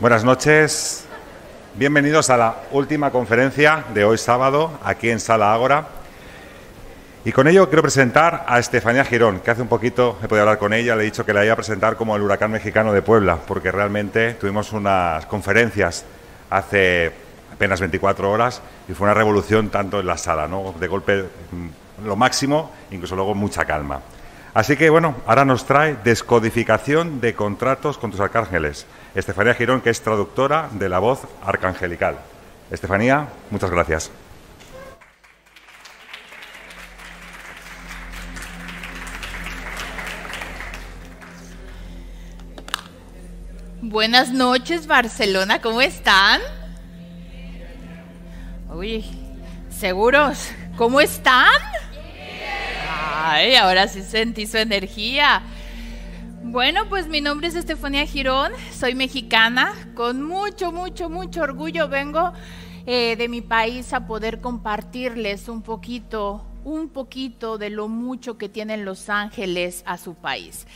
Buenas noches. Bienvenidos a la última conferencia de hoy sábado aquí en Sala Ágora. Y con ello quiero presentar a Estefanía Girón, que hace un poquito he podido hablar con ella, le he dicho que la iba a presentar como el huracán mexicano de Puebla, porque realmente tuvimos unas conferencias hace apenas 24 horas y fue una revolución tanto en la sala, ¿no? De golpe mm, lo máximo, incluso luego mucha calma. Así que bueno, ahora nos trae descodificación de contratos con tus arcángeles. Estefanía Girón, que es traductora de la voz arcangelical. Estefanía, muchas gracias. Buenas noches, Barcelona, ¿cómo están? Uy, ¿seguros? ¿Cómo están? Ay, ahora sí sentí su energía. Bueno, pues mi nombre es Estefanía Girón, soy mexicana, con mucho, mucho, mucho orgullo vengo eh, de mi país a poder compartirles un poquito, un poquito de lo mucho que tienen los ángeles a su país.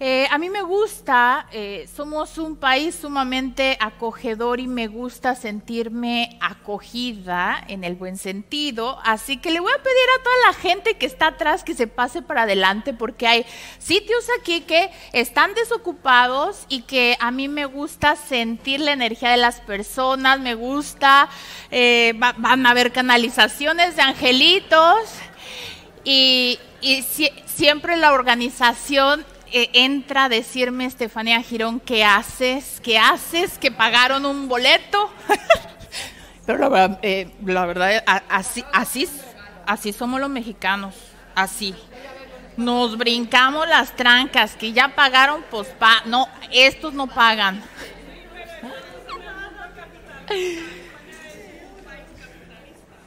Eh, a mí me gusta, eh, somos un país sumamente acogedor y me gusta sentirme acogida en el buen sentido, así que le voy a pedir a toda la gente que está atrás que se pase para adelante porque hay sitios aquí que están desocupados y que a mí me gusta sentir la energía de las personas, me gusta, eh, van a haber canalizaciones de angelitos y, siempre la organización eh, entra a decirme Estefanía Girón, ¿qué haces? ¿Qué haces? ¿Que pagaron un boleto? Pero la verdad, eh, así, así, así somos los mexicanos, así. Nos brincamos las trancas, que ya pagaron, pues pa no, estos no pagan.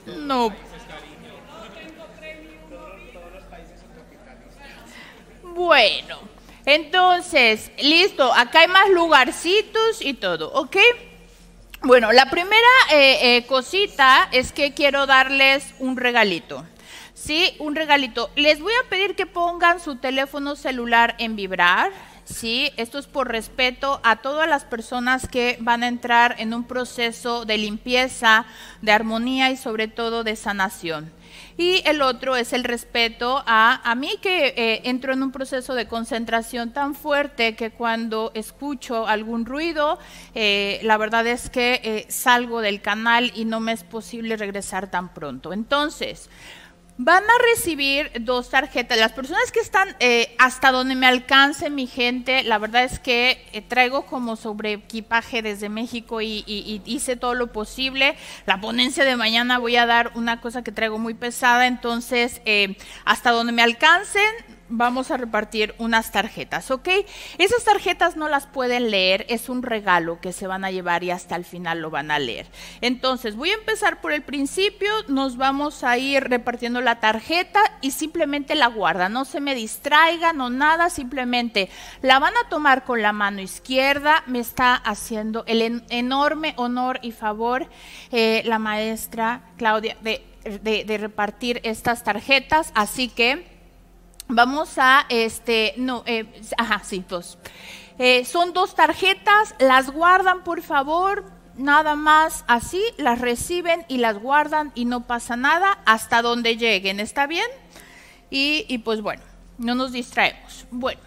No. Bueno. Entonces, listo, acá hay más lugarcitos y todo, ¿ok? Bueno, la primera eh, eh, cosita es que quiero darles un regalito. Sí, un regalito. Les voy a pedir que pongan su teléfono celular en vibrar. Sí, esto es por respeto a todas las personas que van a entrar en un proceso de limpieza, de armonía y sobre todo de sanación. Y el otro es el respeto a, a mí que eh, entro en un proceso de concentración tan fuerte que cuando escucho algún ruido, eh, la verdad es que eh, salgo del canal y no me es posible regresar tan pronto. Entonces, Van a recibir dos tarjetas. Las personas que están eh, hasta donde me alcance mi gente, la verdad es que eh, traigo como sobre equipaje desde México y, hice todo lo posible. La ponencia de mañana voy a dar una cosa que traigo muy pesada, entonces eh, hasta donde me alcancen vamos a repartir unas tarjetas, ¿ok? Esas tarjetas no las pueden leer, es un regalo que se van a llevar y hasta el final lo van a leer. Entonces, voy a empezar por el principio, nos vamos a ir repartiendo la tarjeta y simplemente la guarda, no se me distraigan o nada, simplemente la van a tomar con la mano izquierda, me está haciendo el enorme honor y favor eh, la maestra Claudia de, de repartir estas tarjetas, así que Vamos a, este, no, eh, ajá, sí, dos. Eh, son dos tarjetas, las guardan por favor, nada más así, las reciben y las guardan y no pasa nada hasta donde lleguen, ¿está bien? Y, y pues bueno, no nos distraemos. Bueno,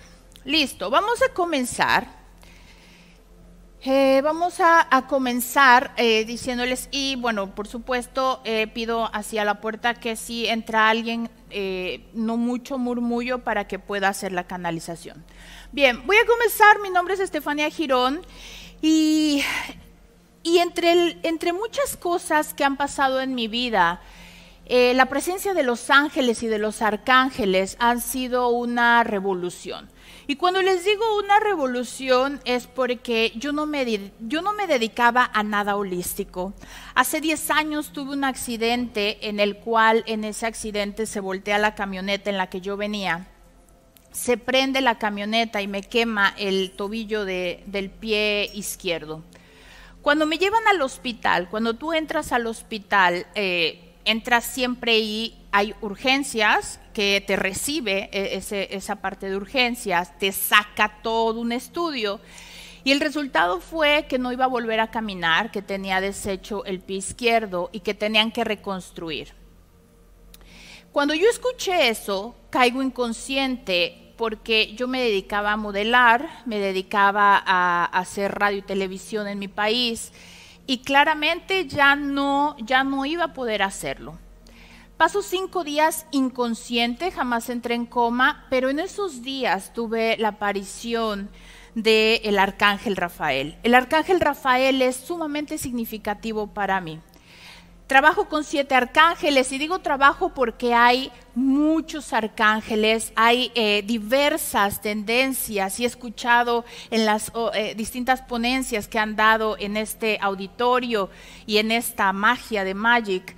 listo, vamos a comenzar. Eh, vamos a, comenzar eh, diciéndoles, y bueno, por supuesto, eh, pido hacia la puerta que si entra alguien, no mucho murmullo para que pueda hacer la canalización. Bien, voy a comenzar, mi nombre es Estefania Girón, y, y entre, entre muchas cosas que han pasado en mi vida, la presencia de los ángeles y de los arcángeles han sido una revolución. Y cuando les digo una revolución es porque yo no me, yo no me dedicaba a nada holístico. Hace 10 años tuve un accidente en el cual en ese accidente se voltea la camioneta en la que yo venía. Se prende la camioneta y me quema el tobillo del pie izquierdo. Cuando me llevan al hospital, cuando tú entras al hospital, eh, entras siempre y hay urgencias que te recibe e, esa parte de urgencias, te saca todo un estudio Y el resultado fue que no iba a volver a caminar, que tenía deshecho el pie izquierdo y que tenían que reconstruir. Cuando yo escuché eso, caigo inconsciente porque yo me dedicaba a modelar, me dedicaba a hacer radio y televisión en mi país y claramente ya no, ya no iba a poder hacerlo. Paso cinco días inconsciente, jamás entré en coma, pero en esos días tuve la aparición del arcángel Rafael. El arcángel Rafael es sumamente significativo para mí. Trabajo con siete arcángeles y digo trabajo porque hay muchos arcángeles, hay eh, diversas tendencias y he escuchado en las eh, distintas ponencias que han dado en este auditorio y en esta magia de Magic.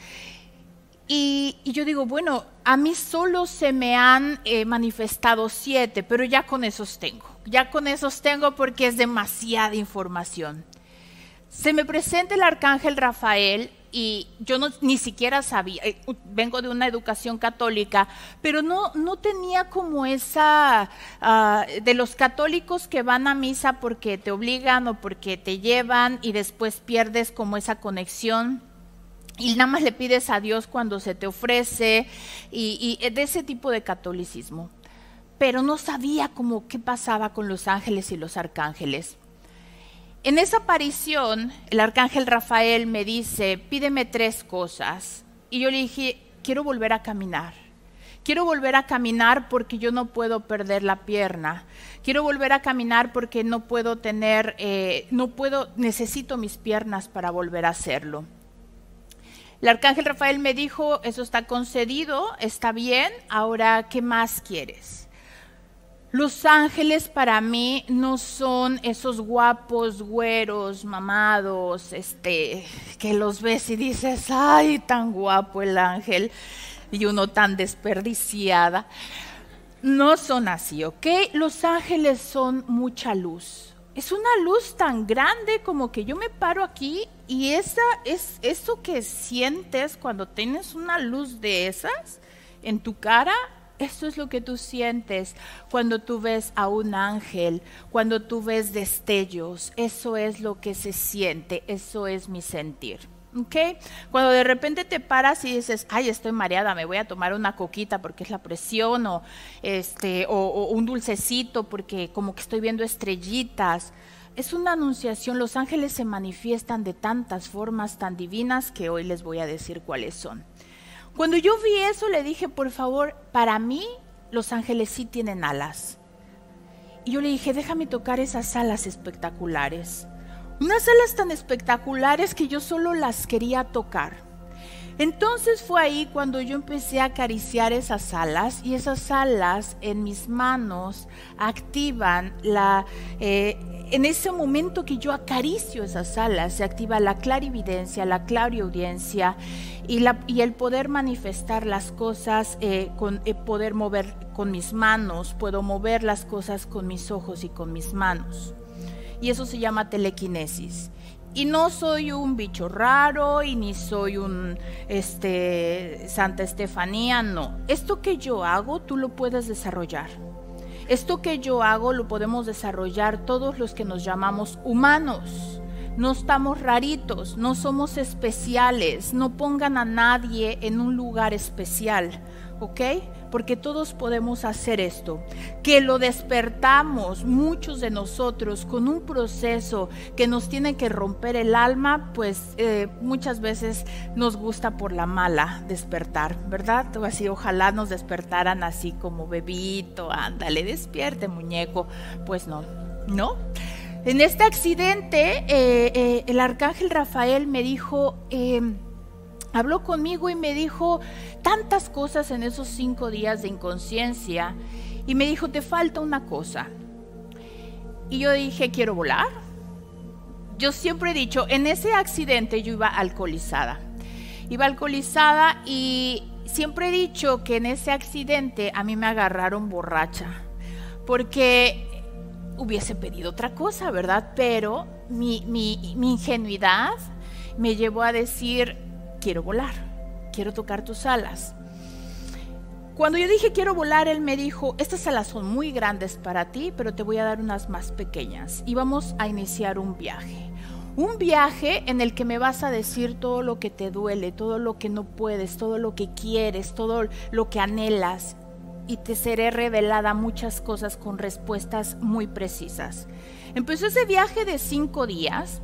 Y, yo digo, bueno, a mí solo se me han eh, manifestado siete, pero ya con esos tengo. Ya con esos tengo porque es demasiada información. Se me presenta el arcángel Rafael y yo no, ni siquiera sabía, eh, vengo de una educación católica, pero no, no tenía como esa, ah, de los católicos que van a misa porque te obligan o porque te llevan y después pierdes como esa conexión y nada más le pides a Dios cuando se te ofrece y, de ese tipo de catolicismo. Pero no sabía cómo qué pasaba con los ángeles y los arcángeles. En esa aparición, el arcángel Rafael me dice, pídeme tres cosas. Y yo le dije, quiero volver a caminar. Quiero volver a caminar porque yo no puedo perder la pierna. Quiero volver a caminar porque no puedo tener, eh, no puedo, necesito mis piernas para volver a hacerlo. El arcángel Rafael me dijo, eso está concedido, está bien, ahora, ¿qué más quieres? Los ángeles para mí no son esos guapos, güeros, mamados, este, que los ves y dices, ay, tan guapo el ángel, y uno tan desperdiciada. No son así, ¿ok? Los ángeles son mucha luz es una luz tan grande como que yo me paro aquí y esa es eso que sientes cuando tienes una luz de esas en tu cara, eso es lo que tú sientes cuando tú ves a un ángel, cuando tú ves destellos, eso es lo que se siente, eso es mi sentir. ¿Ok? Cuando de repente te paras y dices, ay, estoy mareada, me voy a tomar una coquita porque es la presión, o, este, o, un dulcecito porque como que estoy viendo estrellitas. Es una anunciación, los ángeles se manifiestan de tantas formas tan divinas que hoy les voy a decir cuáles son. Cuando yo vi eso le dije, por favor, para mí los ángeles sí tienen alas. Y yo le dije, déjame tocar esas alas espectaculares. Unas alas tan espectaculares que yo solo las quería tocar. Entonces fue ahí cuando yo empecé a acariciar esas alas y esas alas en mis manos activan la... Eh, en ese momento que yo acaricio esas alas, se activa la clarividencia, la clariaudiencia y, la, y el poder manifestar las cosas, eh, eh, poder mover con mis manos, puedo mover las cosas con mis ojos y con mis manos y eso se llama telequinesis. Y no soy un bicho raro y ni soy un este Santa Estefanía, no. Esto que yo hago tú lo puedes desarrollar. Esto que yo hago lo podemos desarrollar todos los que nos llamamos humanos. No estamos raritos, no somos especiales, no pongan a nadie en un lugar especial, ¿ok? Porque todos podemos hacer esto, que lo despertamos muchos de nosotros con un proceso que nos tiene que romper el alma, pues eh, muchas veces nos gusta por la mala despertar, ¿verdad? O así, ojalá nos despertaran así como bebito, ándale, despierte muñeco, pues no, ¿no? En este accidente, eh, eh, el arcángel Rafael me dijo, em, habló conmigo y me dijo tantas cosas en esos cinco días de inconsciencia y me dijo, te falta una cosa. Y yo dije, quiero volar. Yo siempre he dicho, en ese accidente yo iba alcoholizada. Iba alcoholizada y siempre he dicho que en ese accidente a mí me agarraron borracha. Porque hubiese pedido otra cosa, ¿verdad? Pero mi, mi, mi ingenuidad me llevó a decir, quiero volar, quiero tocar tus alas. cuando yo dije quiero volar, él me dijo, estas alas son muy grandes para ti, pero te voy a dar unas más pequeñas. Y vamos a iniciar un viaje. Un viaje en el que me vas a decir todo lo que te duele, todo lo que no puedes, todo lo que quieres, todo lo que anhelas. Y te seré revelada muchas cosas con respuestas muy precisas. Empezó ese viaje de cinco días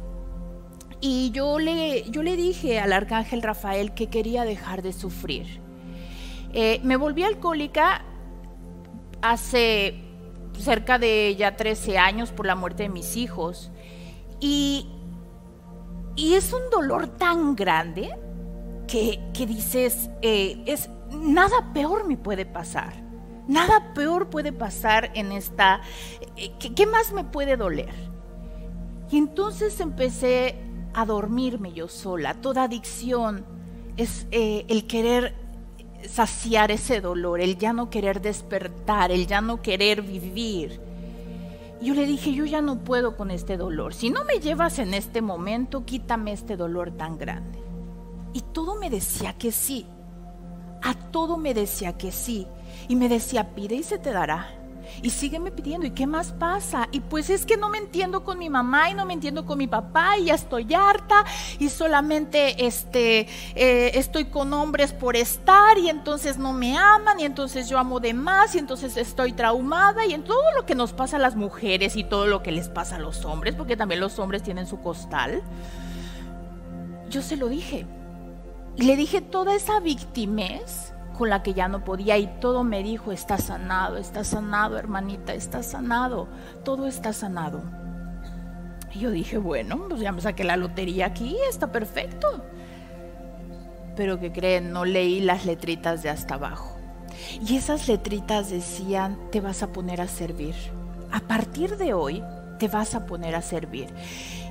y yo le, yo le dije al arcángel Rafael que quería dejar de sufrir. Eh, me volví alcohólica hace cerca de ya 13 años por la muerte de mis hijos. Y y es un dolor tan grande que, dices, eh, es, nada peor me puede pasar. Nada peor puede pasar en esta... Eh, ¿qué, más me puede doler? Y entonces empecé a dormirme yo sola. Toda adicción es eh, el querer saciar ese dolor, el ya no querer despertar, el ya no querer vivir yo le dije, yo ya no puedo con este dolor. Si no me llevas en este momento, quítame este dolor tan grande. Y todo me decía que sí. A todo me decía que sí. Y me decía, pide y se te dará y sígueme pidiendo, ¿y qué más pasa? Y pues es que no me entiendo con mi mamá y no me entiendo con mi papá y ya estoy harta y solamente este, eh, estoy con hombres por estar y entonces no me aman y entonces yo amo de más y entonces estoy traumada y en todo lo que nos pasa a las mujeres y todo lo que les pasa a los hombres, porque también los hombres tienen su costal, yo se lo dije. Le dije toda esa victimez con la que ya no podía y todo me dijo, está sanado, está sanado, hermanita, está sanado, todo está sanado. Y yo dije, bueno, pues ya me saqué la lotería aquí, está perfecto. Pero que creen, no leí las letritas de hasta abajo. Y esas letritas decían, te vas a poner a servir. A partir de hoy, te vas a poner a servir.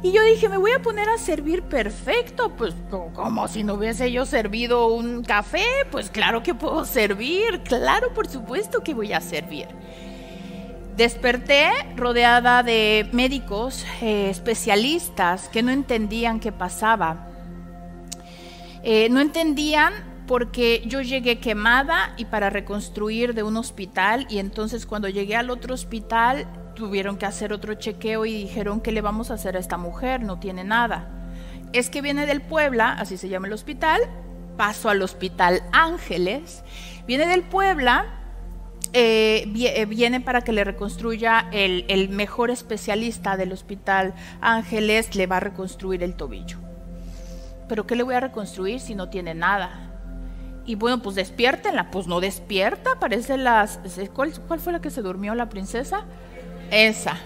Y yo dije, me voy a poner a servir perfecto, pues como si no hubiese yo servido un café, pues claro que puedo servir, claro, por supuesto que voy a servir. Desperté rodeada de médicos, eh, especialistas que no entendían qué pasaba. Eh, no entendían porque yo llegué quemada y para reconstruir de un hospital y entonces cuando llegué al otro hospital tuvieron que hacer otro chequeo y dijeron, ¿qué le vamos a hacer a esta mujer? No tiene nada. Es que viene del Puebla, así se llama el hospital, paso al hospital Ángeles, viene del Puebla, eh, eh, viene para que le reconstruya el, mejor especialista del hospital Ángeles, le va a reconstruir el tobillo. Pero ¿qué le voy a reconstruir si no tiene nada? Y bueno, pues despiértenla, pues no despierta, parece las... ¿Cuál, ¿Cuál fue la que se durmió la princesa? Esa.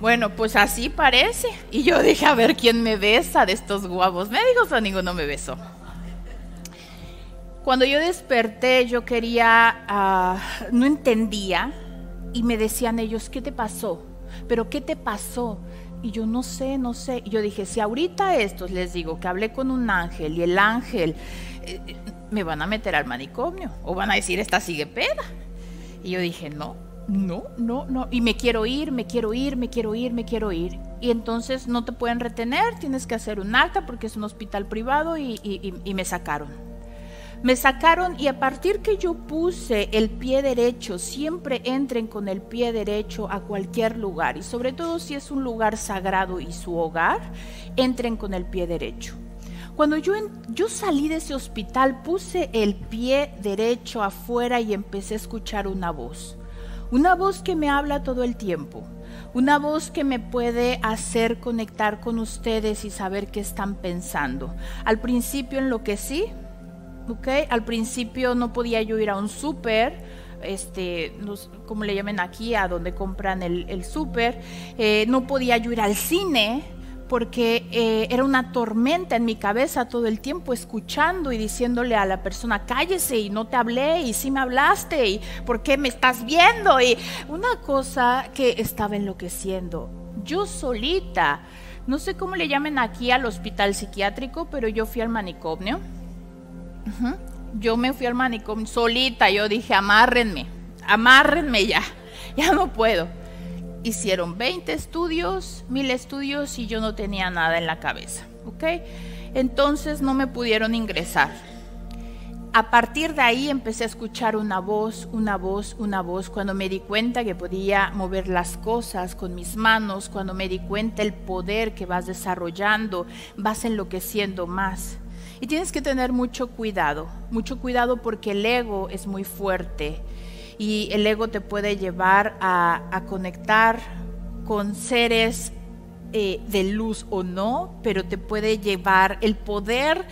Bueno, pues así parece. Y yo dije, a ver quién me besa de estos guapos médicos o ninguno me besó. Cuando yo desperté, yo quería, ah, no entendía y me decían ellos, ¿qué te pasó? ¿Pero qué te pasó? Y yo no sé, no sé. Y yo dije, si ahorita estos les digo que hablé con un ángel y el ángel eh, me van a meter al manicomio o van a decir, esta sigue peda. Y yo dije, no, no, no, no. Y me quiero ir, me quiero ir, me quiero ir, me quiero ir. Y entonces no te pueden retener, tienes que hacer un acta porque es un hospital privado y, me sacaron. Me sacaron y a partir que yo puse el pie derecho, siempre entren con el pie derecho a cualquier lugar y sobre todo si es un lugar sagrado y su hogar, entren con el pie derecho. Cuando yo, yo salí de ese hospital, puse el pie derecho afuera y empecé a escuchar una voz. Una voz que me habla todo el tiempo. Una voz que me puede hacer conectar con ustedes y saber qué están pensando. Al principio enloquecí, ¿ok? Al principio no podía yo ir a un súper, este, como le llamen aquí, a donde compran el, súper. Eh, no podía yo ir al cine porque eh, era una tormenta en mi cabeza todo el tiempo escuchando y diciéndole a la persona, cállese y no te hablé y sí me hablaste y por qué me estás viendo y una cosa que estaba enloqueciendo. Yo solita, no sé cómo le llamen aquí al hospital psiquiátrico, pero yo fui al manicomio. Yo me fui al manicomio solita, yo dije, amárrenme, amárrenme ya, ya no puedo hicieron 20 estudios, mil estudios y yo no tenía nada en la cabeza, ¿ok? Entonces no me pudieron ingresar. a partir de ahí empecé a escuchar una voz, una voz, una voz, cuando me di cuenta que podía mover las cosas con mis manos, cuando me di cuenta el poder que vas desarrollando, vas enloqueciendo más. Y tienes que tener mucho cuidado, mucho cuidado porque el ego es muy fuerte y el ego te puede llevar a, conectar con seres eh, de luz o no, pero te puede llevar el poder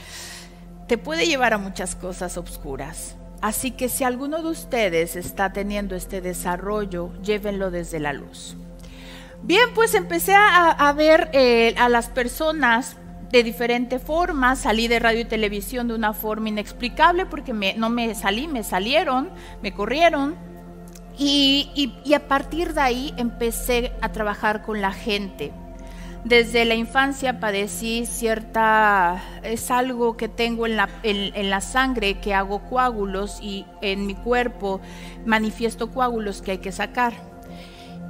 te puede llevar a muchas cosas oscuras. Así que si alguno de ustedes está teniendo este desarrollo, llévenlo desde la luz. Bien, pues empecé a, ver eh, a las personas de diferente forma. Salí de radio y televisión de una forma inexplicable porque no me salí, me salieron, me corrieron. y a partir de ahí empecé a trabajar con la gente desde la infancia padecí cierta, es algo que tengo en la, sangre, que hago coágulos y en mi cuerpo manifiesto coágulos que hay que sacar.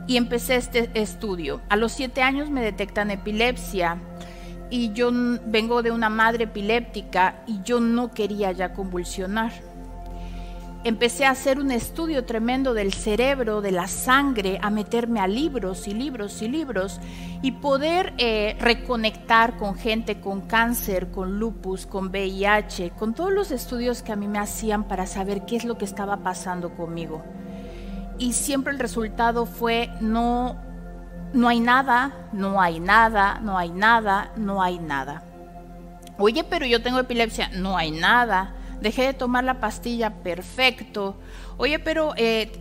Y empecé este estudio. A los siete años me detectan epilepsia y yo vengo de una madre epiléptica y yo no quería ya convulsionar empecé a hacer un estudio tremendo del cerebro, de la sangre, a meterme a libros y libros y libros y poder eh, reconectar con gente con cáncer, con lupus, con VIH, con todos los estudios que a mí me hacían para saber qué es lo que estaba pasando conmigo. Y siempre el resultado fue no, no hay nada, no hay nada, no hay nada, no hay nada. Oye, pero yo tengo epilepsia, no hay nada dejé de tomar la pastilla, perfecto. Oye, pero eh,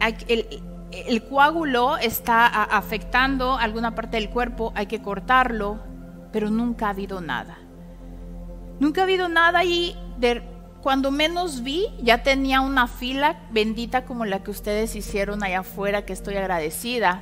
el, coágulo está afectando alguna parte del cuerpo, hay que cortarlo, pero nunca ha habido nada. Nunca ha habido nada y cuando menos vi ya tenía una fila bendita como la que ustedes hicieron allá afuera, que estoy agradecida.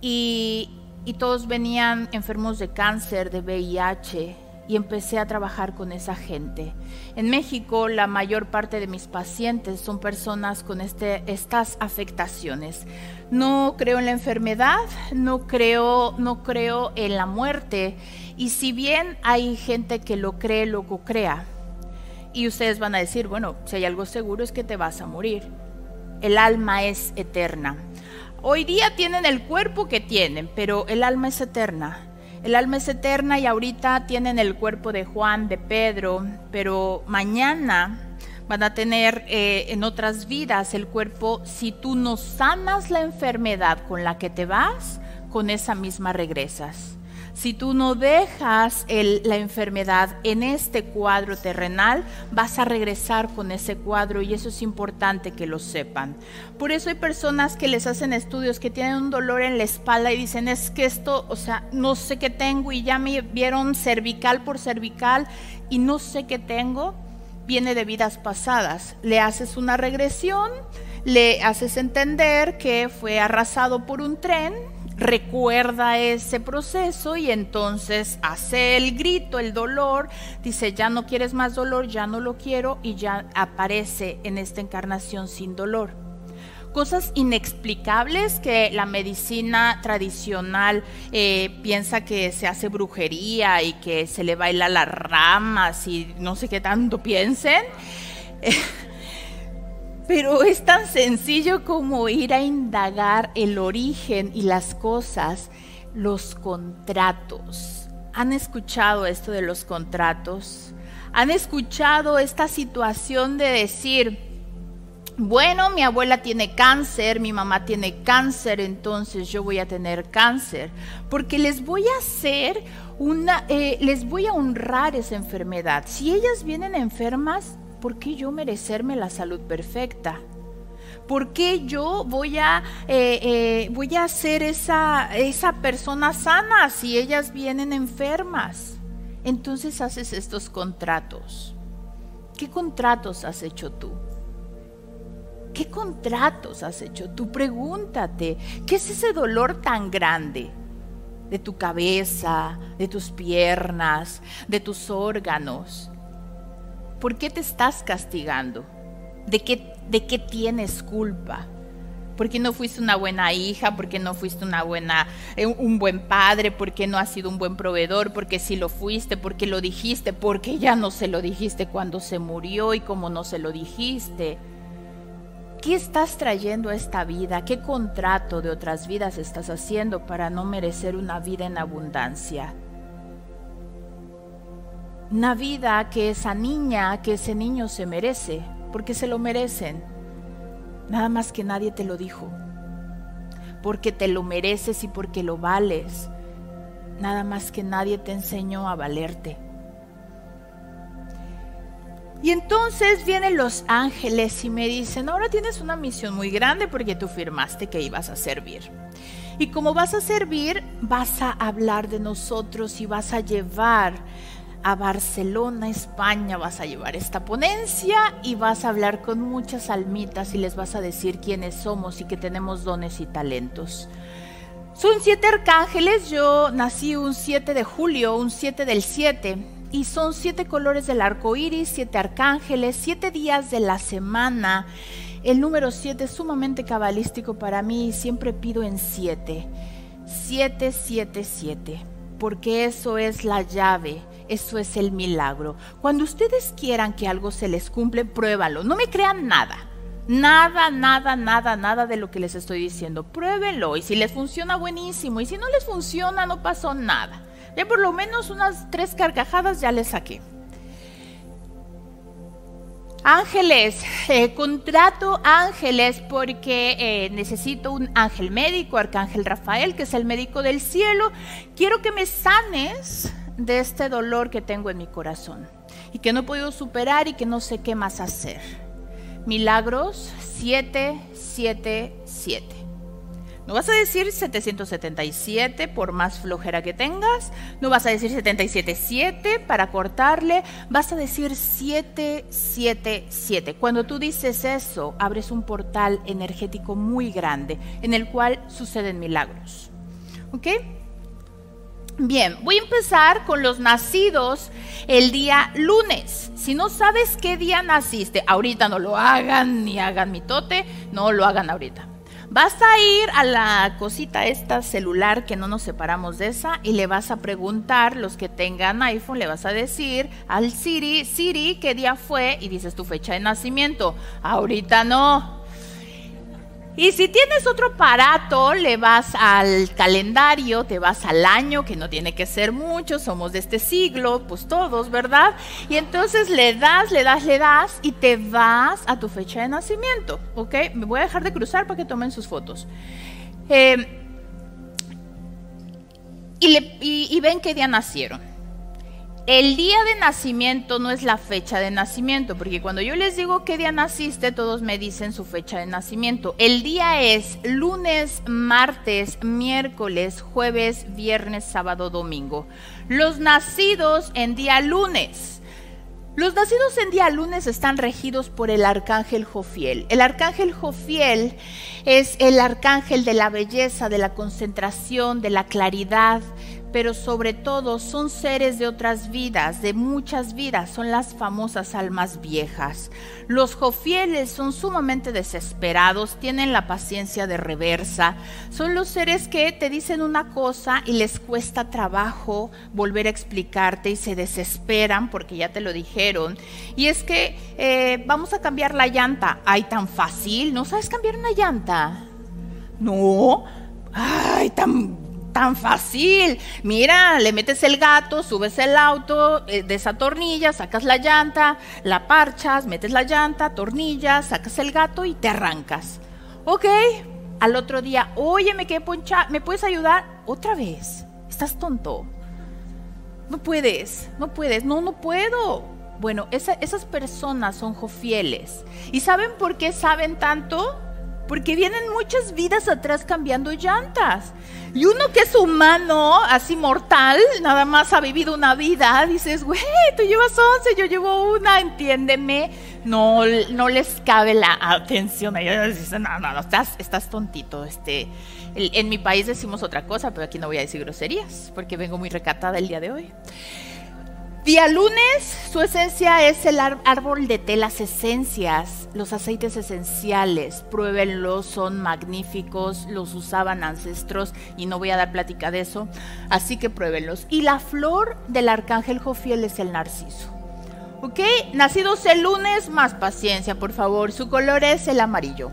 Y, todos venían enfermos de cáncer, de VIH, y empecé a trabajar con esa gente. En México la mayor parte de mis pacientes son personas con este, estas afectaciones. No creo en la enfermedad, no creo, no creo en la muerte y si bien hay gente que lo cree, lo crea. Y ustedes van a decir, bueno, si hay algo seguro es que te vas a morir. El alma es eterna. Hoy día tienen el cuerpo que tienen, pero el alma es eterna. El alma es eterna y ahorita tienen el cuerpo de Juan, de Pedro, pero mañana van a tener eh, en otras vidas el cuerpo, si tú no sanas la enfermedad con la que te vas, con esa misma regresas. Si tú no dejas la enfermedad en este cuadro terrenal, vas a regresar con ese cuadro y eso es importante que lo sepan. Por eso hay personas que les hacen estudios que tienen un dolor en la espalda y dicen, es que esto, o sea, no sé qué tengo y ya me vieron cervical por cervical y no sé qué tengo, viene de vidas pasadas. Le haces una regresión, le haces entender que fue arrasado por un tren recuerda ese proceso y entonces hace el grito, el dolor, dice, ya no quieres más dolor, ya no lo quiero y ya aparece en esta encarnación sin dolor. Cosas inexplicables que la medicina tradicional eh, piensa que se hace brujería y que se le baila las ramas y no sé qué tanto piensen. Pero es tan sencillo como ir a indagar el origen y las cosas, los contratos. ¿Han escuchado esto de los contratos? ¿Han escuchado esta situación de decir, bueno, mi abuela tiene cáncer, mi mamá tiene cáncer, entonces yo voy a tener cáncer, porque les voy a hacer una, eh, les voy a honrar esa enfermedad. Si ellas vienen enfermas, ¿por qué yo merecerme la salud perfecta? ¿Por qué yo voy a, eh, eh, voy a ser esa, esa persona sana si ellas vienen enfermas? Entonces haces estos contratos. ¿Qué contratos has hecho tú? ¿Qué contratos has hecho tú? Pregúntate, ¿qué es ese dolor tan grande? De tu cabeza, de tus piernas, de tus órganos. ¿Por qué te estás castigando? ¿De qué, de qué tienes culpa? porque no fuiste una buena hija, porque no fuiste una buena, eh, un buen padre, porque no has sido un buen proveedor, porque sí lo fuiste, porque lo dijiste, porque ya no se lo dijiste cuando se murió y como no se lo dijiste. ¿Qué estás trayendo a esta vida? ¿Qué contrato de otras vidas estás haciendo para no merecer una vida en abundancia? Una vida que esa niña, que ese niño se merece, porque se lo merecen Nada más que nadie te lo dijo. Porque te lo mereces y porque lo vales. Nada más que nadie te enseñó a valerte. Y entonces vienen los ángeles y me dicen, ahora tienes una misión muy grande porque tú firmaste que ibas a servir. Y como vas a servir, vas a hablar de nosotros y vas a llevar a Barcelona, España, vas a llevar esta ponencia y vas a hablar con muchas almitas y les vas a decir quiénes somos y que tenemos dones y talentos. Son siete arcángeles, yo nací un 7 de julio, un 7 del 7, y son siete colores del arco iris, siete arcángeles, siete días de la semana. El número 7 es sumamente cabalístico para mí y siempre pido en 7. 7, 7, 7, porque eso es la llave eso es el milagro. Cuando ustedes quieran que algo se les cumple, pruébalo. No me crean nada. Nada, nada, nada, nada de lo que les estoy diciendo. Pruébenlo. Y si les funciona, buenísimo. Y si no les funciona, no pasó nada. Ya por lo menos unas tres carcajadas ya les saqué. Ángeles, eh, contrato ángeles porque eh, necesito un ángel médico, Arcángel Rafael, que es el médico del cielo. Quiero que me sanes de este dolor que tengo en mi corazón y que no he podido superar y que no sé qué más hacer. Milagros 777. No vas a decir 777 por más flojera que tengas, no vas a decir 777 para cortarle, vas a decir 777. Cuando tú dices eso, abres un portal energético muy grande en el cual suceden milagros. ¿Ok? Bien, voy a empezar con los nacidos el día lunes. Si no sabes qué día naciste, ahorita no lo hagan ni hagan mitote, no lo hagan ahorita. Vas a ir a la cosita esta celular que no nos separamos de esa y le vas a preguntar, los que tengan iPhone, le vas a decir al Siri, Siri, ¿qué día fue? Y dices tu fecha de nacimiento. Ahorita no, y si tienes otro aparato, le vas al calendario, te vas al año, que no tiene que ser mucho, somos de este siglo, pues todos, ¿verdad? Y entonces le das, le das, le das y te vas a tu fecha de nacimiento, ¿ok? Me voy a dejar de cruzar para que tomen sus fotos. Eh, y ven qué día nacieron. El día de nacimiento no es la fecha de nacimiento, porque cuando yo les digo qué día naciste, todos me dicen su fecha de nacimiento. El día es lunes, martes, miércoles, jueves, viernes, sábado, domingo. Los nacidos en día lunes. Los nacidos en día lunes están regidos por el arcángel Jofiel. El arcángel Jofiel es el arcángel de la belleza, de la concentración, de la claridad, pero sobre todo son seres de otras vidas, de muchas vidas, son las famosas almas viejas. Los jofieles son sumamente desesperados, tienen la paciencia de reversa, son los seres que te dicen una cosa y les cuesta trabajo volver a explicarte y se desesperan porque ya te lo dijeron. Y es que eh, vamos a cambiar la llanta, ay, tan fácil, ¿no sabes cambiar una llanta? No, ay, tan tan fácil. Mira, le metes el gato, subes el auto, eh, desatornillas, sacas la llanta, la parchas, metes la llanta, tornillas, sacas el gato y te arrancas. Ok, al otro día, oye, me quedé poncha, ¿me puedes ayudar? Otra vez, estás tonto. No puedes, no puedes, no, no puedo. Bueno, esas personas son jofieles. ¿Y saben por qué saben tanto? porque vienen muchas vidas atrás cambiando llantas. Y uno que es humano, así mortal, nada más ha vivido una vida, dices, güey, tú llevas 11, yo llevo una, entiéndeme. No, no les cabe la atención. Ellos dicen, no, no, no, estás, estás tontito. Este, en mi país decimos otra cosa, pero aquí no voy a decir groserías, porque vengo muy recatada el día de hoy. Día lunes, su esencia es el árbol de té, las esencias, los aceites esenciales. Pruébenlos, son magníficos, los usaban ancestros y no voy a dar plática de eso, así que pruébenlos. Y la flor del arcángel Jofiel es el narciso. ¿Ok? Nacidos el lunes, más paciencia, por favor. Su color es el amarillo.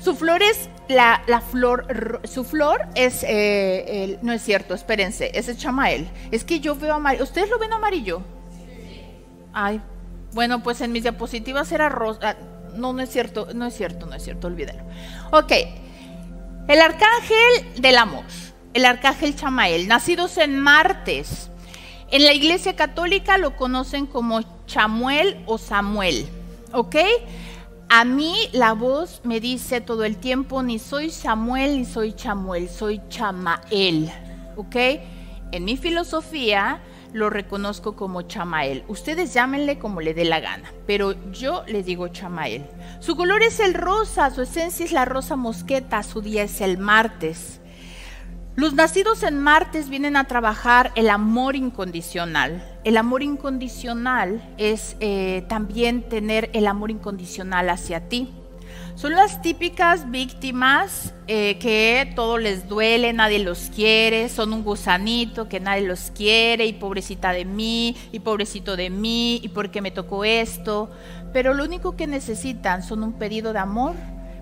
Su flor es la, flor, su flor es, eh, no es cierto, espérense, es el chamael. Es que yo veo amarillo. ¿Ustedes lo ven amarillo? Ay, bueno, pues en mis diapositivas era rosa. Ah, no, no es cierto, no es cierto, no es cierto, olvídalo. Ok, el arcángel del amor, el arcángel chamael, nacidos en martes. En la iglesia católica lo conocen como Chamuel o Samuel, ¿ok? A mí la voz me dice todo el tiempo, ni soy Samuel ni soy Chamuel, soy Chamael. ¿Ok? En mi filosofía lo reconozco como Chamael. Ustedes llámenle como le dé la gana, pero yo le digo Chamael. Su color es el rosa, su esencia es la rosa mosqueta, su día es el martes. Los nacidos en martes vienen a trabajar el amor incondicional. El amor incondicional es eh, también tener el amor incondicional hacia ti. Son las típicas víctimas eh, que todo les duele, nadie los quiere, son un gusanito que nadie los quiere y pobrecita de mí y pobrecito de mí y por qué me tocó esto. Pero lo único que necesitan son un pedido de amor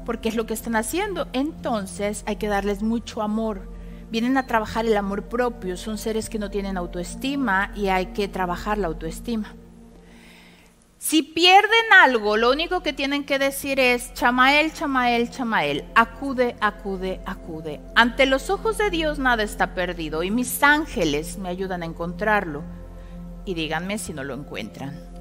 porque es lo que están haciendo. Entonces hay que darles mucho amor vienen a trabajar el amor propio, son seres que no tienen autoestima y hay que trabajar la autoestima. Si pierden algo, lo único que tienen que decir es, Chamael, Chamael, Chamael, acude, acude, acude. Ante los ojos de Dios nada está perdido y mis ángeles me ayudan a encontrarlo. Y díganme si no lo encuentran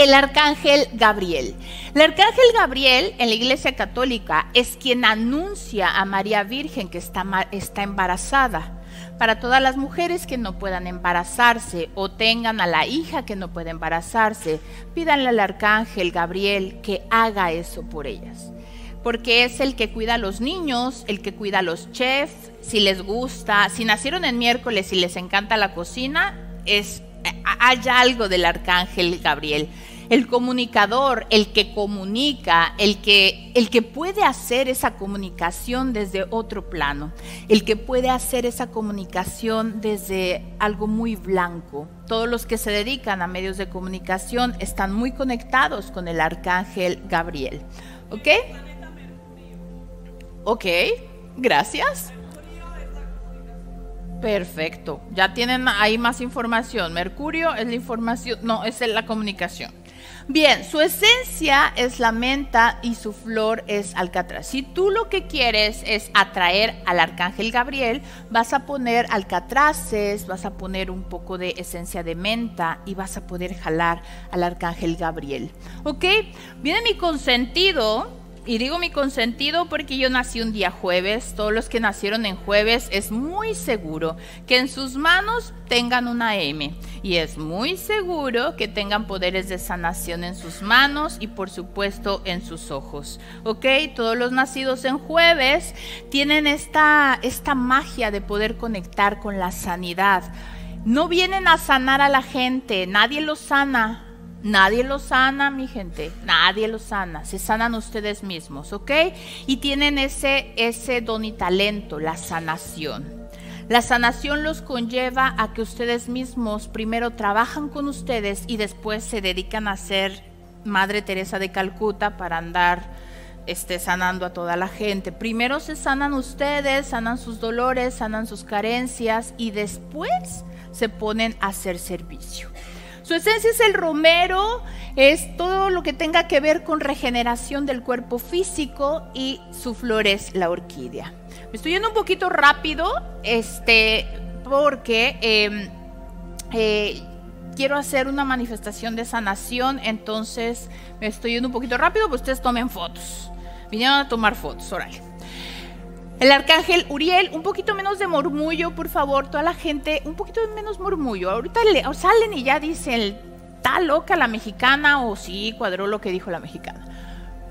el arcángel Gabriel. El arcángel Gabriel en la Iglesia Católica es quien anuncia a María Virgen que está, está embarazada. Para todas las mujeres que no puedan embarazarse o tengan a la hija que no puede embarazarse, pídanle al arcángel Gabriel que haga eso por ellas. Porque es el que cuida a los niños, el que cuida a los chefs, si les gusta, si nacieron en miércoles y les encanta la cocina, es hay algo del arcángel Gabriel. El comunicador, el que comunica, el que, el que puede hacer esa comunicación desde otro plano, el que puede hacer esa comunicación desde algo muy blanco. Todos los que se dedican a medios de comunicación están muy conectados con el arcángel Gabriel. ¿Ok? Ok, gracias. Perfecto. Ya tienen ahí más información. Mercurio es la información, no, es la comunicación. Bien, su esencia es la menta y su flor es alcatraz. Si tú lo que quieres es atraer al arcángel Gabriel, vas a poner alcatraces, vas a poner un poco de esencia de menta y vas a poder jalar al arcángel Gabriel. ¿Ok? Viene mi consentido y digo mi consentido porque yo nací un día jueves. Todos los que nacieron en jueves es muy seguro que en sus manos tengan una M. Y es muy seguro que tengan poderes de sanación en sus manos y por supuesto en sus ojos. ¿Ok? Todos los nacidos en jueves tienen esta, esta magia de poder conectar con la sanidad. No vienen a sanar a la gente, nadie los sana Nadie lo sana, mi gente, nadie lo sana, se sanan ustedes mismos, ¿ok? Y tienen ese, ese don y talento, la sanación. La sanación los conlleva a que ustedes mismos primero trabajan con ustedes y después se dedican a ser Madre Teresa de Calcuta para andar este, sanando a toda la gente. Primero se sanan ustedes, sanan sus dolores, sanan sus carencias y después se ponen a hacer servicio. Su esencia es el romero, es todo lo que tenga que ver con regeneración del cuerpo físico y su flor es la orquídea. Me estoy yendo un poquito rápido, este, porque em, eh, quiero hacer una manifestación de sanación, entonces me estoy yendo un poquito rápido, pues ustedes tomen fotos. Vinieron a tomar fotos, órale. El arcángel Uriel, un poquito menos de murmullo, por favor, toda la gente, un poquito menos murmullo. Ahorita le, salen y ya dicen, está loca la mexicana o sí, cuadró lo que dijo la mexicana.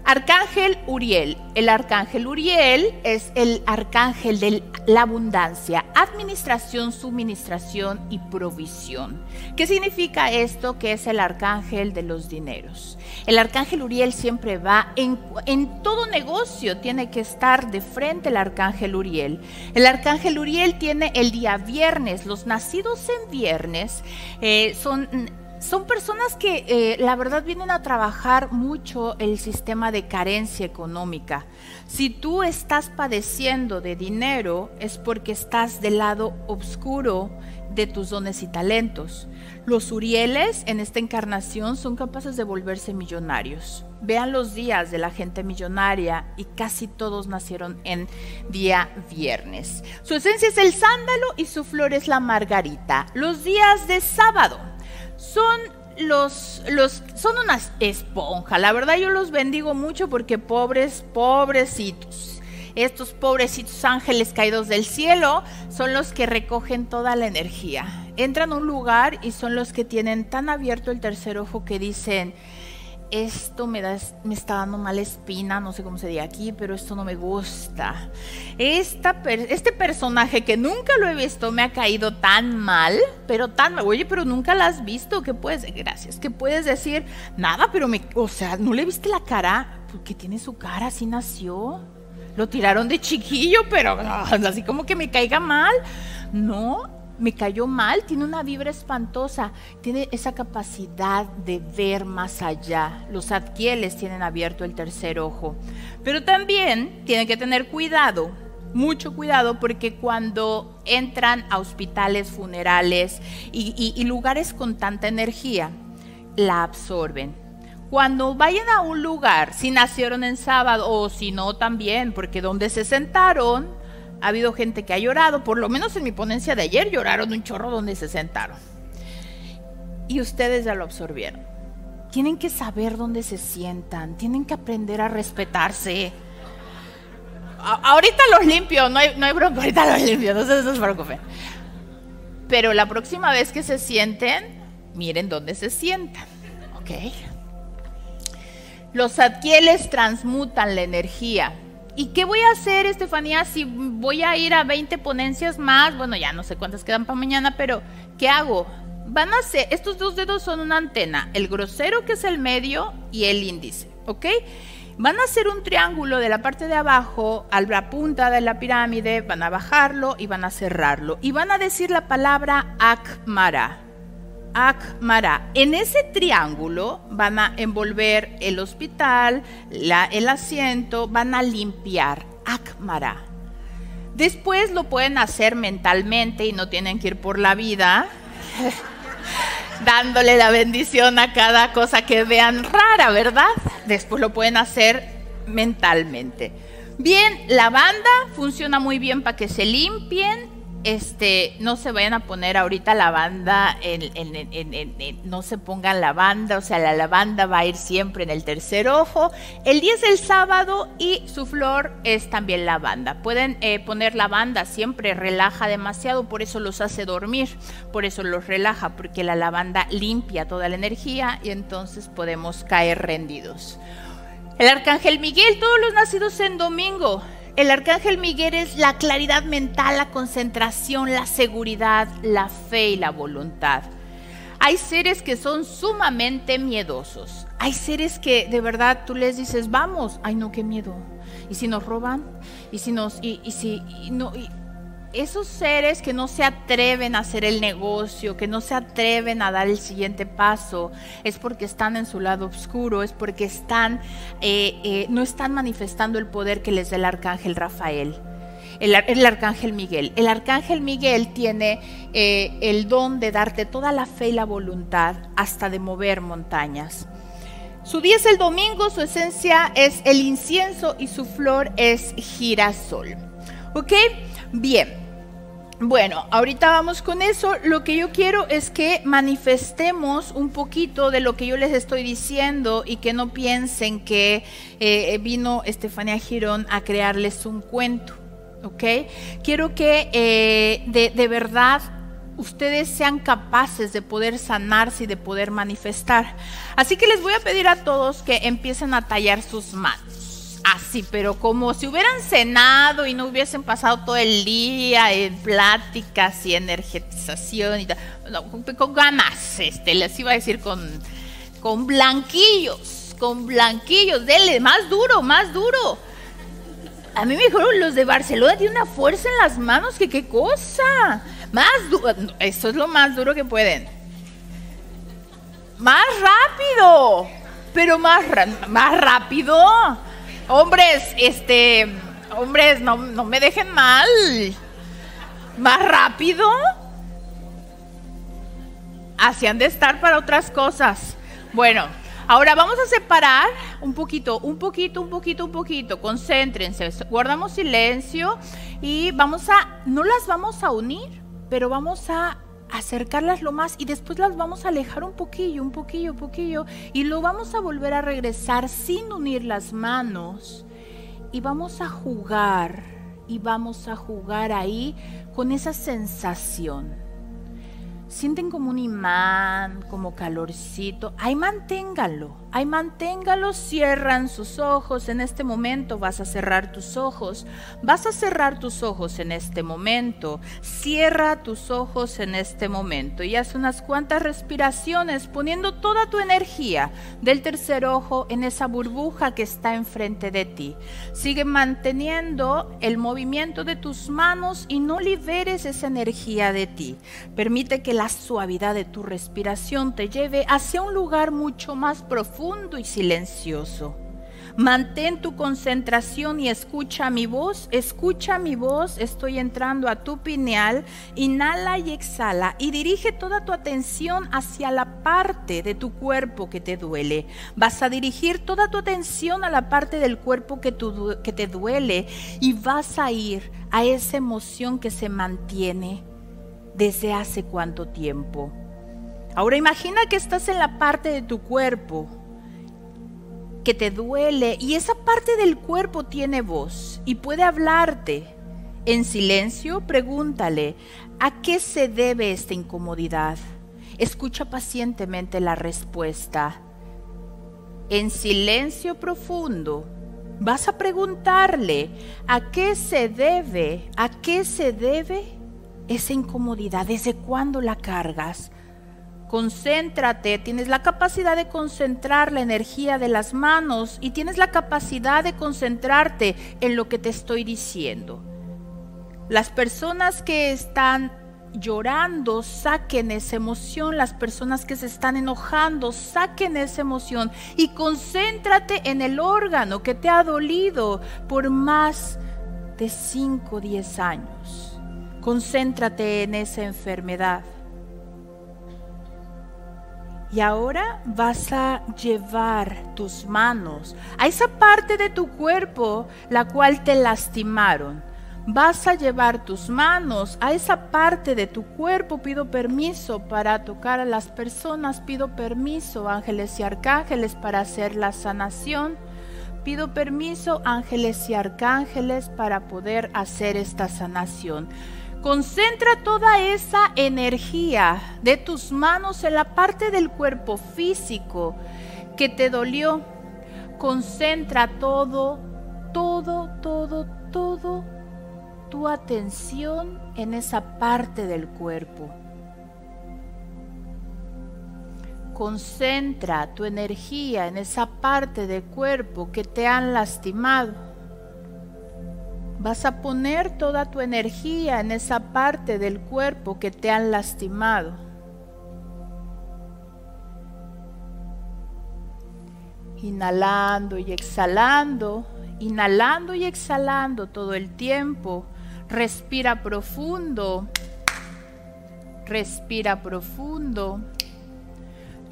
Arcángel Uriel. El arcángel Uriel es el arcángel de la abundancia, administración, suministración y provisión. ¿Qué significa esto? Que es el arcángel de los dineros. El arcángel Uriel siempre va en, en todo negocio, tiene que estar de frente el arcángel Uriel. El arcángel Uriel tiene el día viernes. Los nacidos en viernes eh, son son personas que eh, la verdad vienen a trabajar mucho el sistema de carencia económica. Si tú estás padeciendo de dinero es porque estás del lado oscuro de tus dones y talentos. Los Urieles en esta encarnación son capaces de volverse millonarios. Vean los días de la gente millonaria y casi todos nacieron en día viernes. Su esencia es el sándalo y su flor es la margarita. Los días de sábado son los, los, son una esponja. La verdad yo los bendigo mucho porque pobres, pobrecitos. Estos pobrecitos ángeles caídos del cielo son los que recogen toda la energía. Entran a un lugar y son los que tienen tan abierto el tercer ojo que dicen, esto me, está dando mala espina, no sé cómo se diga aquí, pero esto no me gusta. Esta, este personaje que nunca lo he visto me ha caído tan mal, pero tan mal. Oye, pero nunca la has visto, ¿qué puedes? Gracias, ¿qué puedes decir? Nada, pero me, o sea, ¿no le viste la cara? Porque tiene su cara, así nació. Lo tiraron de chiquillo, pero así como que me caiga mal. No, me cayó mal, tiene una vibra espantosa, tiene esa capacidad de ver más allá. Los adquieles tienen abierto el tercer ojo. Pero también tienen que tener cuidado, mucho cuidado, porque cuando entran a hospitales, funerales y, y lugares con tanta energía, la absorben. Cuando vayan a un lugar, si nacieron en sábado o si no también, porque donde se sentaron, ha habido gente que ha llorado, por lo menos en mi ponencia de ayer lloraron un chorro donde se sentaron. Y ustedes ya lo absorbieron. Tienen que saber dónde se sientan, tienen que aprender a respetarse. ahorita los limpio, no hay, no hay bronca, ahorita los limpio, no se, no preocupen. Pero la próxima vez que se sienten, miren dónde se sientan. ¿Ok? Los adquieles transmutan la energía ¿Y qué voy a hacer, Estefanía, si voy a ir a 20 ponencias más? Bueno, ya no sé cuántas quedan para mañana, pero ¿qué hago? Van a ser, estos dos dedos son una antena, el grosero que es el medio y el índice, ¿ok? Van a hacer un triángulo de la parte de abajo a la punta de la pirámide, van a bajarlo y van a cerrarlo. Y van a decir la palabra Akmara. Akmara. En ese triángulo van a envolver el hospital, el asiento, van a limpiar. Akmara. Después lo pueden hacer mentalmente y no tienen que ir por la vida dándole la bendición a cada cosa que vean rara, ¿verdad? Después lo pueden hacer mentalmente. Bien, la banda funciona muy bien para que se limpien este, no se vayan a poner ahorita lavanda, no se pongan lavanda, o sea, la lavanda va a ir siempre en el tercer ojo. El 10 es el sábado y su flor es también lavanda. Pueden eh, poner lavanda, siempre relaja demasiado, por eso los hace dormir, por eso los relaja, porque la lavanda limpia toda la energía y entonces podemos caer rendidos. El arcángel Miguel, todos los nacidos en domingo, el arcángel Miguel es la claridad mental, la concentración, la seguridad, la fe y la voluntad. Hay seres que son sumamente miedosos. Hay seres que de verdad tú les dices, vamos, ay no, qué miedo. ¿Y si nos roban? ¿Y si nos, y, si, no, esos seres que no se atreven a hacer el negocio, que no se atreven a dar el siguiente paso, es porque están en su lado oscuro, es porque están, eh, eh, no están manifestando el poder que les da el arcángel Rafael. El, arcángel Miguel. El arcángel Miguel tiene eh, el don de darte toda la fe y la voluntad hasta de mover montañas. Su día es el domingo, su esencia es el incienso y su flor es girasol. ¿Ok? Bien. Bueno, ahorita vamos con eso. Lo que yo quiero es que manifestemos un poquito de lo que yo les estoy diciendo y que no piensen que eh, vino Estefanía Girón a crearles un cuento. ¿Ok? Quiero que eh, de, de verdad ustedes sean capaces de poder sanarse y de poder manifestar. Así que les voy a pedir a todos que empiecen a tallar sus manos. Así, pero como si hubieran cenado y no hubiesen pasado todo el día en pláticas y energetización y tal. con ganas, este, les iba a decir con, con blanquillos, con blanquillos, dele, más duro, más duro. A mí me los de Barcelona tienen una fuerza en las manos que qué cosa. Más duro, esto es lo más duro que pueden. Más rápido, pero más, más rápido. Hombres, este, hombres, no, no me dejen mal. Más rápido. Así han de estar para otras cosas. Bueno, ahora vamos a separar un poquito, un poquito, un poquito, un poquito. Concéntrense, guardamos silencio y vamos a, no las vamos a unir pero vamos a acercarlas lo más y después las vamos a alejar un poquillo, un poquillo, un poquillo y lo vamos a volver a regresar sin unir las manos y vamos a jugar y vamos a jugar ahí con esa sensación sienten como un imán, como calorcito, ahí manténgalo, ahí manténgalo, cierran sus ojos, en este momento vas a cerrar tus ojos, vas a cerrar tus ojos en este momento, cierra tus ojos en este momento y haz unas cuantas respiraciones poniendo toda tu energía del tercer ojo en esa burbuja que está enfrente de ti. Sigue manteniendo el movimiento de tus manos y no liberes esa energía de ti. Permite que la suavidad de tu respiración te lleve hacia un lugar mucho más profundo y silencioso. Mantén tu concentración y escucha mi voz, escucha mi voz, estoy entrando a tu pineal, inhala y exhala y dirige toda tu atención hacia la parte de tu cuerpo que te duele. Vas a dirigir toda tu atención a la parte del cuerpo que, que te duele y vas a ir a esa emoción que se mantiene desde hace cuánto tiempo. Ahora imagina que estás en la parte de tu cuerpo que te duele y esa parte del cuerpo tiene voz y puede hablarte. En silencio, pregúntale, ¿a qué se debe esta incomodidad? Escucha pacientemente la respuesta. En silencio profundo, vas a preguntarle, ¿a qué se debe? ¿A qué se debe esa incomodidad? ¿Desde cuándo la cargas? Concéntrate, tienes la capacidad de concentrar la energía de las manos y tienes la capacidad de concentrarte en lo que te estoy diciendo. Las personas que están llorando, saquen esa emoción. Las personas que se están enojando, saquen esa emoción y concéntrate en el órgano que te ha dolido por más de 5 o 10 años. Concéntrate en esa enfermedad. Y ahora vas a llevar tus manos a esa parte de tu cuerpo la cual te lastimaron. Vas a llevar tus manos a esa parte de tu cuerpo. Pido permiso para tocar a las personas. Pido permiso, ángeles y arcángeles, para hacer la sanación. Pido permiso, ángeles y arcángeles, para poder hacer esta sanación. Concentra toda esa energía de tus manos en la parte del cuerpo físico que te dolió. Concentra todo, todo, todo, todo tu atención en esa parte del cuerpo. Concentra tu energía en esa parte del cuerpo que te han lastimado Vas a poner toda tu energía en esa parte del cuerpo que te han lastimado. Inhalando y exhalando, inhalando y exhalando todo el tiempo. Respira profundo. Respira profundo.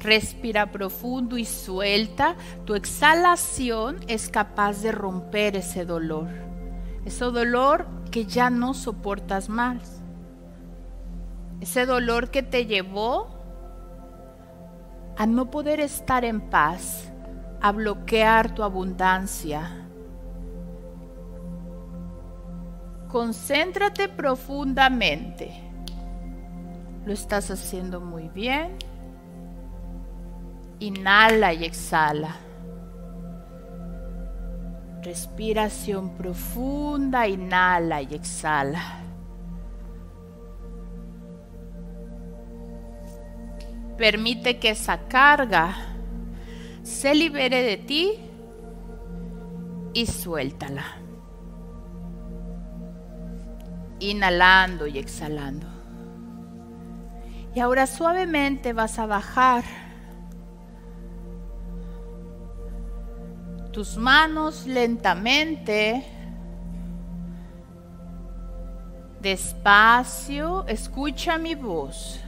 Respira profundo y suelta. Tu exhalación es capaz de romper ese dolor ese dolor que ya no soportas más, ese dolor que te llevó a no poder estar en paz, a bloquear tu abundancia. Concéntrate profundamente. Lo estás haciendo muy bien. Inhala y exhala. Respiración profunda, inhala y exhala. Permite que esa carga se libere de ti y suéltala. Inhalando y exhalando. Y ahora suavemente vas a bajar tus manos lentamente, despacio, escucha mi voz.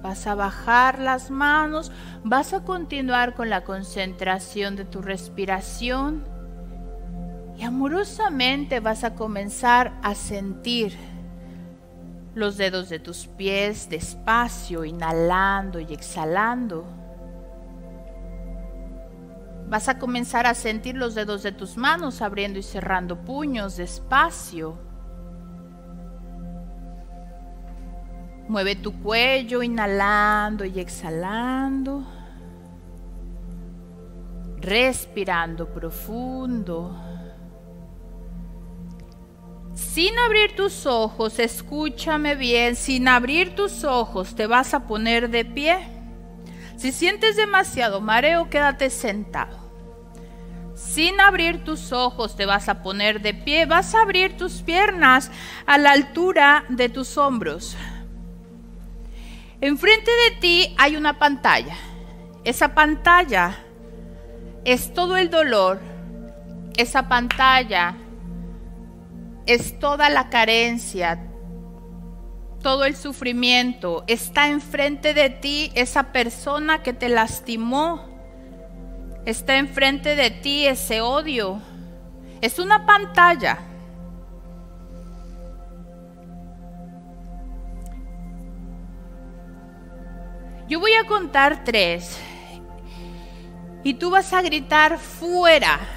Vas a bajar las manos, vas a continuar con la concentración de tu respiración y amorosamente vas a comenzar a sentir los dedos de tus pies despacio, inhalando y exhalando. Vas a comenzar a sentir los dedos de tus manos abriendo y cerrando puños despacio. Mueve tu cuello inhalando y exhalando. Respirando profundo. Sin abrir tus ojos, escúchame bien, sin abrir tus ojos te vas a poner de pie. Si sientes demasiado mareo, quédate sentado. Sin abrir tus ojos te vas a poner de pie, vas a abrir tus piernas a la altura de tus hombros. Enfrente de ti hay una pantalla. Esa pantalla es todo el dolor. Esa pantalla es toda la carencia, todo el sufrimiento. Está enfrente de ti esa persona que te lastimó. Está enfrente de ti ese odio. Es una pantalla. Yo voy a contar tres y tú vas a gritar fuera.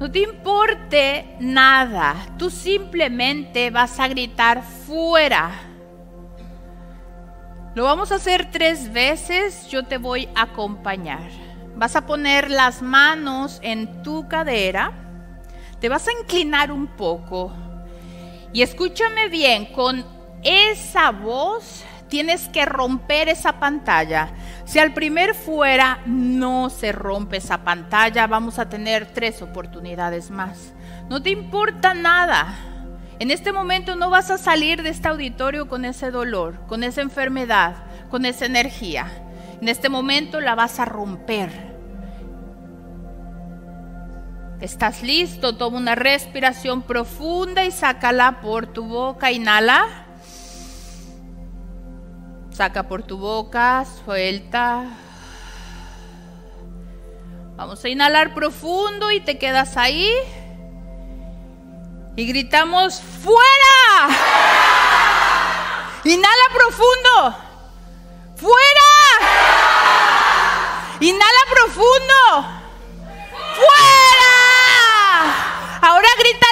No te importe nada, tú simplemente vas a gritar fuera. Lo vamos a hacer tres veces, yo te voy a acompañar. Vas a poner las manos en tu cadera, te vas a inclinar un poco y escúchame bien, con esa voz tienes que romper esa pantalla. Si al primer fuera no se rompe esa pantalla, vamos a tener tres oportunidades más. No te importa nada. En este momento no vas a salir de este auditorio con ese dolor, con esa enfermedad, con esa energía. En este momento la vas a romper. ¿Estás listo? Toma una respiración profunda y sácala por tu boca. Inhala. Saca por tu boca, suelta. Vamos a inhalar profundo y te quedas ahí. Y gritamos, ¡fuera! Inhala profundo. ¡Fuera! Inhala profundo. ¡Fuera! Ahora grítale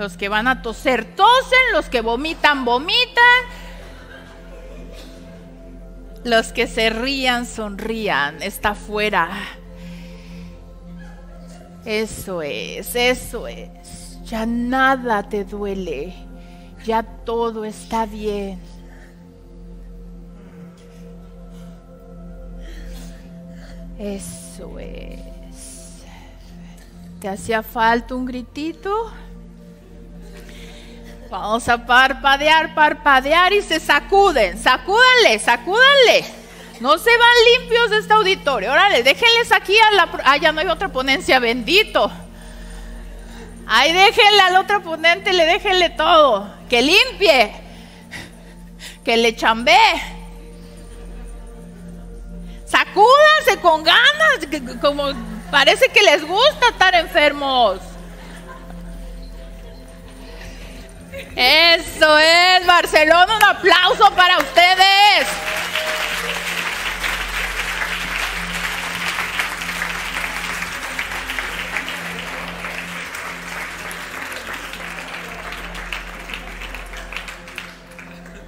Los que van a toser, tosen. Los que vomitan, vomitan. Los que se rían, sonrían. Está fuera. Eso es, eso es. Ya nada te duele. Ya todo está bien. Eso es. ¿Te hacía falta un gritito? Vamos a parpadear, parpadear y se sacuden. Sacúdanle, sacúdanle. No se van limpios de este auditorio. Órale, déjenles aquí a la. Ah, ya no hay otra ponencia, bendito. Ahí déjenle al otro ponente, le déjenle todo. Que limpie. Que le chambee. Sacúdanse con ganas. Como parece que les gusta estar enfermos. Eso es, Barcelona, un aplauso para ustedes.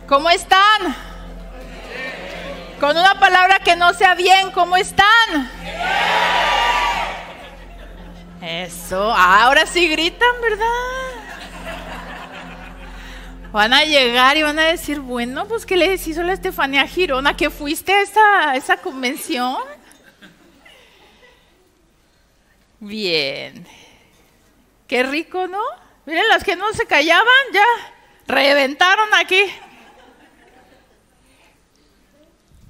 ¿Cómo están? Con una palabra que no sea bien, ¿cómo están? Eso, ahora sí gritan, ¿verdad? Van a llegar y van a decir, bueno, pues ¿qué le hizo la Estefanía Girona? ¿Que fuiste a esa, esa convención? Bien. Qué rico, ¿no? Miren, las que no se callaban ya reventaron aquí.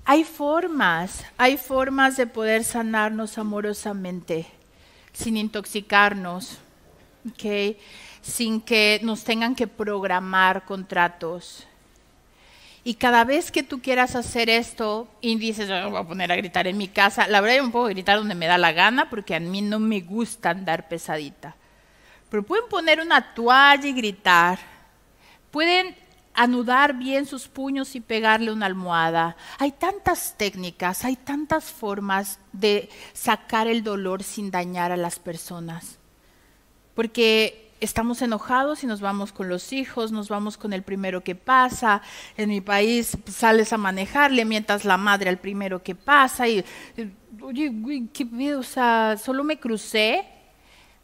Hay formas, hay formas de poder sanarnos amorosamente, sin intoxicarnos, ¿okay? Sin que nos tengan que programar contratos. Y cada vez que tú quieras hacer esto y dices, me voy a poner a gritar en mi casa, la verdad yo me puedo gritar donde me da la gana porque a mí no me gusta andar pesadita. Pero pueden poner una toalla y gritar. Pueden anudar bien sus puños y pegarle una almohada. Hay tantas técnicas, hay tantas formas de sacar el dolor sin dañar a las personas. Porque estamos enojados y nos vamos con los hijos, nos vamos con el primero que pasa. En mi país pues, sales a manejarle mientras la madre al primero que pasa y, oye, ¿qué, o sea, solo me crucé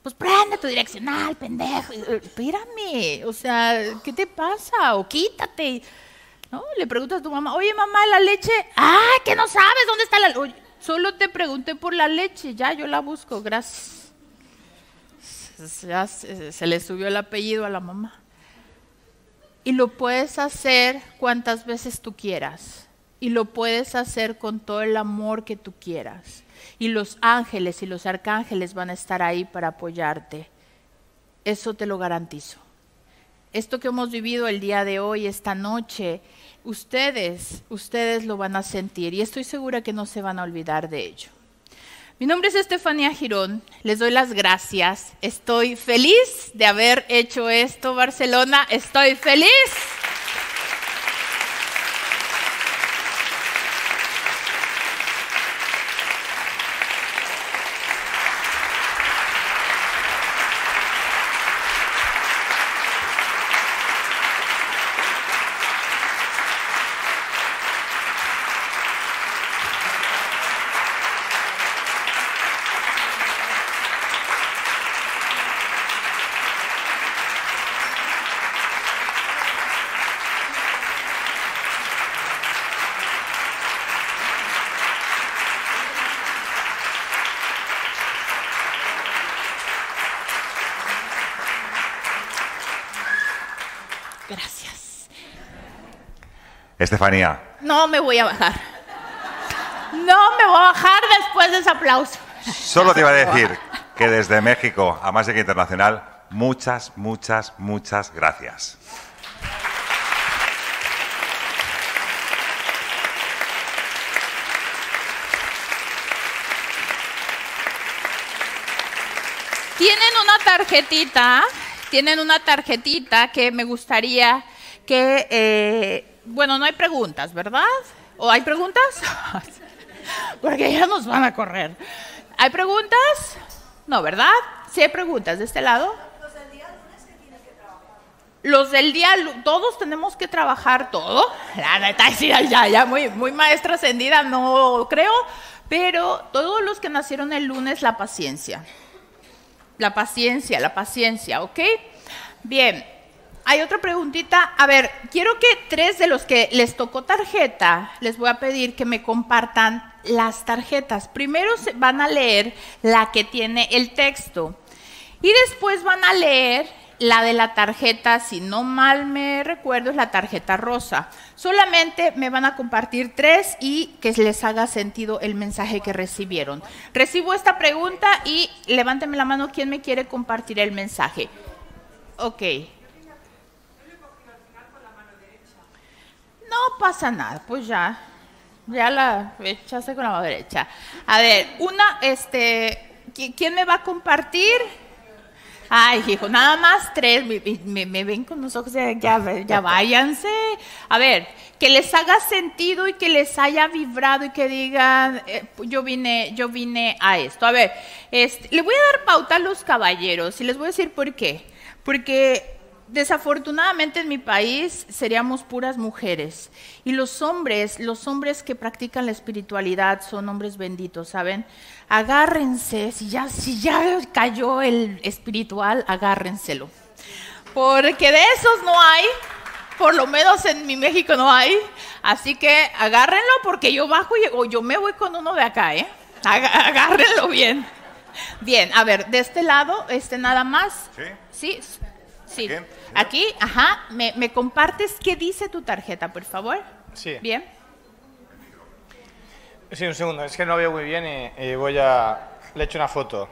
pues prende tu direccional, pendejo. Eh, espérame, o sea, ¿qué te pasa? O quítate. ¿No? Le preguntas a tu mamá, oye mamá, la leche, ah, que no sabes dónde está la leche. Solo te pregunté por la leche, ya yo la busco, gracias. Ya se, se le subió el apellido a la mamá. Y lo puedes hacer cuantas veces tú quieras. Y lo puedes hacer con todo el amor que tú quieras y los ángeles y los arcángeles van a estar ahí para apoyarte. Eso te lo garantizo. Esto que hemos vivido el día de hoy, esta noche, ustedes, ustedes lo van a sentir y estoy segura que no se van a olvidar de ello. Mi nombre es Estefanía Girón, les doy las gracias. Estoy feliz de haber hecho esto, Barcelona, estoy feliz. Estefanía. No me voy a bajar. No me voy a bajar después de ese aplauso. Solo te iba a decir que desde México a Más que Internacional, muchas, muchas, muchas gracias. Tienen una tarjetita, tienen una tarjetita que me gustaría que eh, bueno, no hay preguntas, ¿verdad? ¿O hay preguntas? Porque ya nos van a correr. ¿Hay preguntas? No, ¿verdad? Sí hay preguntas de este lado. Los del día lunes que que trabajar. Los del día, todos tenemos que trabajar todo. La neta, ya, ya, muy, muy maestra ascendida, no creo. Pero todos los que nacieron el lunes, la paciencia. La paciencia, la paciencia, ¿ok? Bien, hay otra preguntita. A ver, quiero que tres de los que les tocó tarjeta, les voy a pedir que me compartan las tarjetas. Primero van a leer la que tiene el texto y después van a leer la de la tarjeta, si no mal me recuerdo, es la tarjeta rosa. Solamente me van a compartir tres y que les haga sentido el mensaje que recibieron. Recibo esta pregunta y levánteme la mano quien me quiere compartir el mensaje. Ok. No pasa nada, pues ya, ya la echaste con la mano derecha. A ver, una, este, ¿quién me va a compartir? Ay, hijo, nada más tres. Me, me, ven con los ojos, ya, ya, váyanse. A ver, que les haga sentido y que les haya vibrado y que digan, eh, yo vine, yo vine a esto. A ver, este, le voy a dar pauta a los caballeros y les voy a decir por qué. Porque desafortunadamente en mi país seríamos puras mujeres y los hombres, los hombres que practican la espiritualidad son hombres benditos, ¿saben? Agárrense, si ya, si ya cayó el espiritual, agárrenselo. Porque de esos no hay, por lo menos en mi México no hay, así que agárrenlo porque yo bajo y o yo me voy con uno de acá, ¿eh? Agárrenlo bien. Bien, a ver, de este lado, este nada más. Sí. Sí, Sí. Aquí, ajá. ¿Me, compartes qué dice tu tarjeta, por favor? Sí. Bien. Sí, un segundo. Es que no veo muy bien y, voy a... Le echo una foto.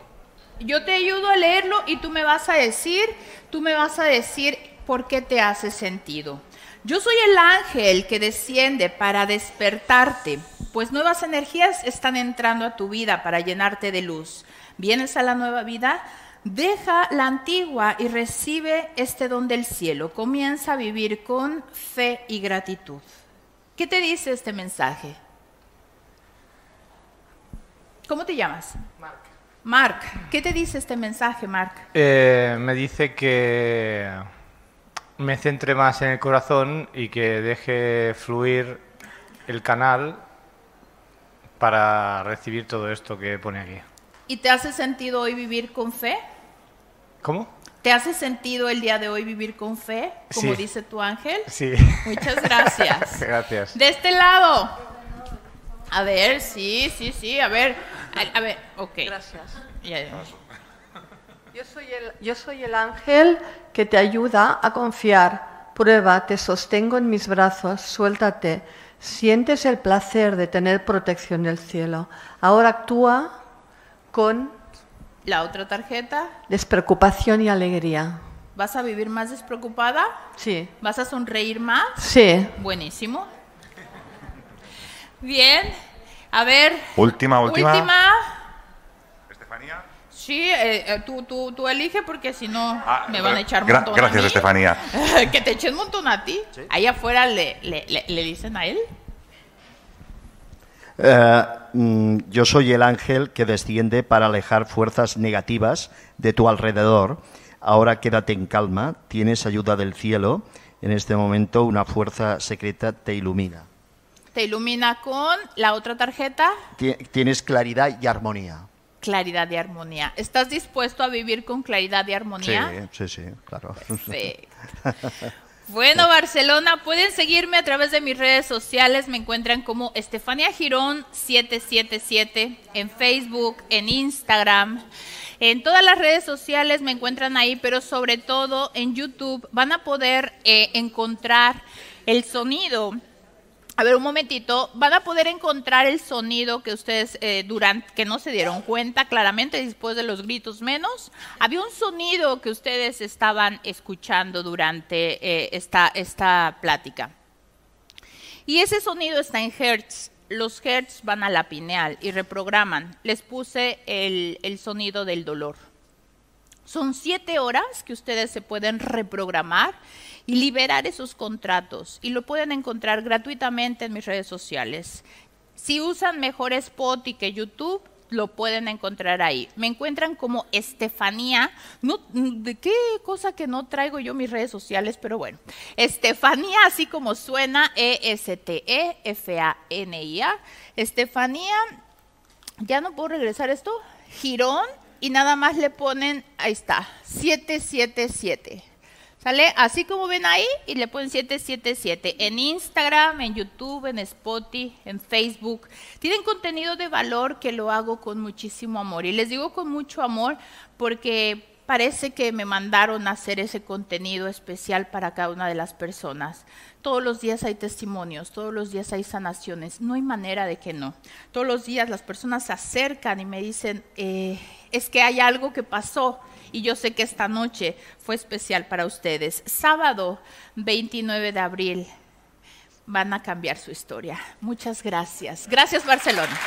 Yo te ayudo a leerlo y tú me vas a decir, tú me vas a decir por qué te hace sentido. Yo soy el ángel que desciende para despertarte, pues nuevas energías están entrando a tu vida para llenarte de luz. ¿Vienes a la nueva vida? Deja la antigua y recibe este don del cielo. Comienza a vivir con fe y gratitud. ¿Qué te dice este mensaje? ¿Cómo te llamas? Mark. Mark, ¿qué te dice este mensaje, Mark? Eh, me dice que me centre más en el corazón y que deje fluir el canal para recibir todo esto que pone aquí. ¿Y te hace sentido hoy vivir con fe? ¿Cómo? ¿Te hace sentido el día de hoy vivir con fe, como dice tu ángel? Sí. Muchas gracias. gracias. De este lado. A ver, sí, sí, sí, a ver. A, ver, ok. Gracias. Yo soy, el, yo soy el ángel que te ayuda a confiar. Prueba, te sostengo en mis brazos, suéltate. Sientes el placer de tener protección del cielo. Ahora actúa con la otra tarjeta. Despreocupación y alegría. ¿Vas a vivir más despreocupada? Sí. ¿Vas a sonreír más? Sí. Buenísimo. Bien. A ver. Última, última. Última. Estefanía. Sí, eh, eh, tú, tú, tú elige porque si no ah, me van a echar un montón Gracias, Estefanía. que te echen un montón a ti. Ahí afuera le, le, le dicen a él. Eh, mm, yo soy el ángel que desciende para alejar fuerzas negativas de tu alrededor. Ahora quédate en calma, tienes ayuda del cielo. En este momento una fuerza secreta te ilumina. ¿Te ilumina con la otra tarjeta? Tienes claridad y armonía. Claridad y armonía. ¿Estás dispuesto a vivir con claridad y armonía? Sí, sí, sí, claro. Bueno, Barcelona, pueden seguirme a través de mis redes sociales. Me encuentran como Estefania Girón 777 en Facebook, en Instagram. En todas las redes sociales me encuentran ahí, pero sobre todo en YouTube van a poder eh, encontrar el sonido a ver, un momentito. Van a poder encontrar el sonido que ustedes eh, durante, que no se dieron cuenta claramente después de los gritos menos. Había un sonido que ustedes estaban escuchando durante eh, esta, esta plática. Y ese sonido está en hertz. Los hertz van a la pineal y reprograman. Les puse el, el sonido del dolor. Son siete horas que ustedes se pueden reprogramar y liberar esos contratos. Y lo pueden encontrar gratuitamente en mis redes sociales. Si usan mejor Spotify que YouTube, lo pueden encontrar ahí. Me encuentran como Estefanía, de qué cosa que no traigo yo mis redes sociales, pero bueno, Estefanía, así como suena, E-S-T-E-F-A-N-I-A. Estefanía, ya no puedo regresar esto, Girón, y nada más le ponen, ahí está, 777. ¿Sale? Así como ven ahí y le ponen 777 en Instagram, en YouTube, en Spotify, en Facebook. Tienen contenido de valor que lo hago con muchísimo amor. Y les digo con mucho amor porque parece que me mandaron a hacer ese contenido especial para cada una de las personas. Todos los días hay testimonios, todos los días hay sanaciones, no hay manera de que no. Todos los días las personas se acercan y me dicen, eh, es que hay algo que pasó y yo sé que esta noche fue especial para ustedes. Sábado 29 de abril van a cambiar su historia. Muchas gracias. Gracias Barcelona.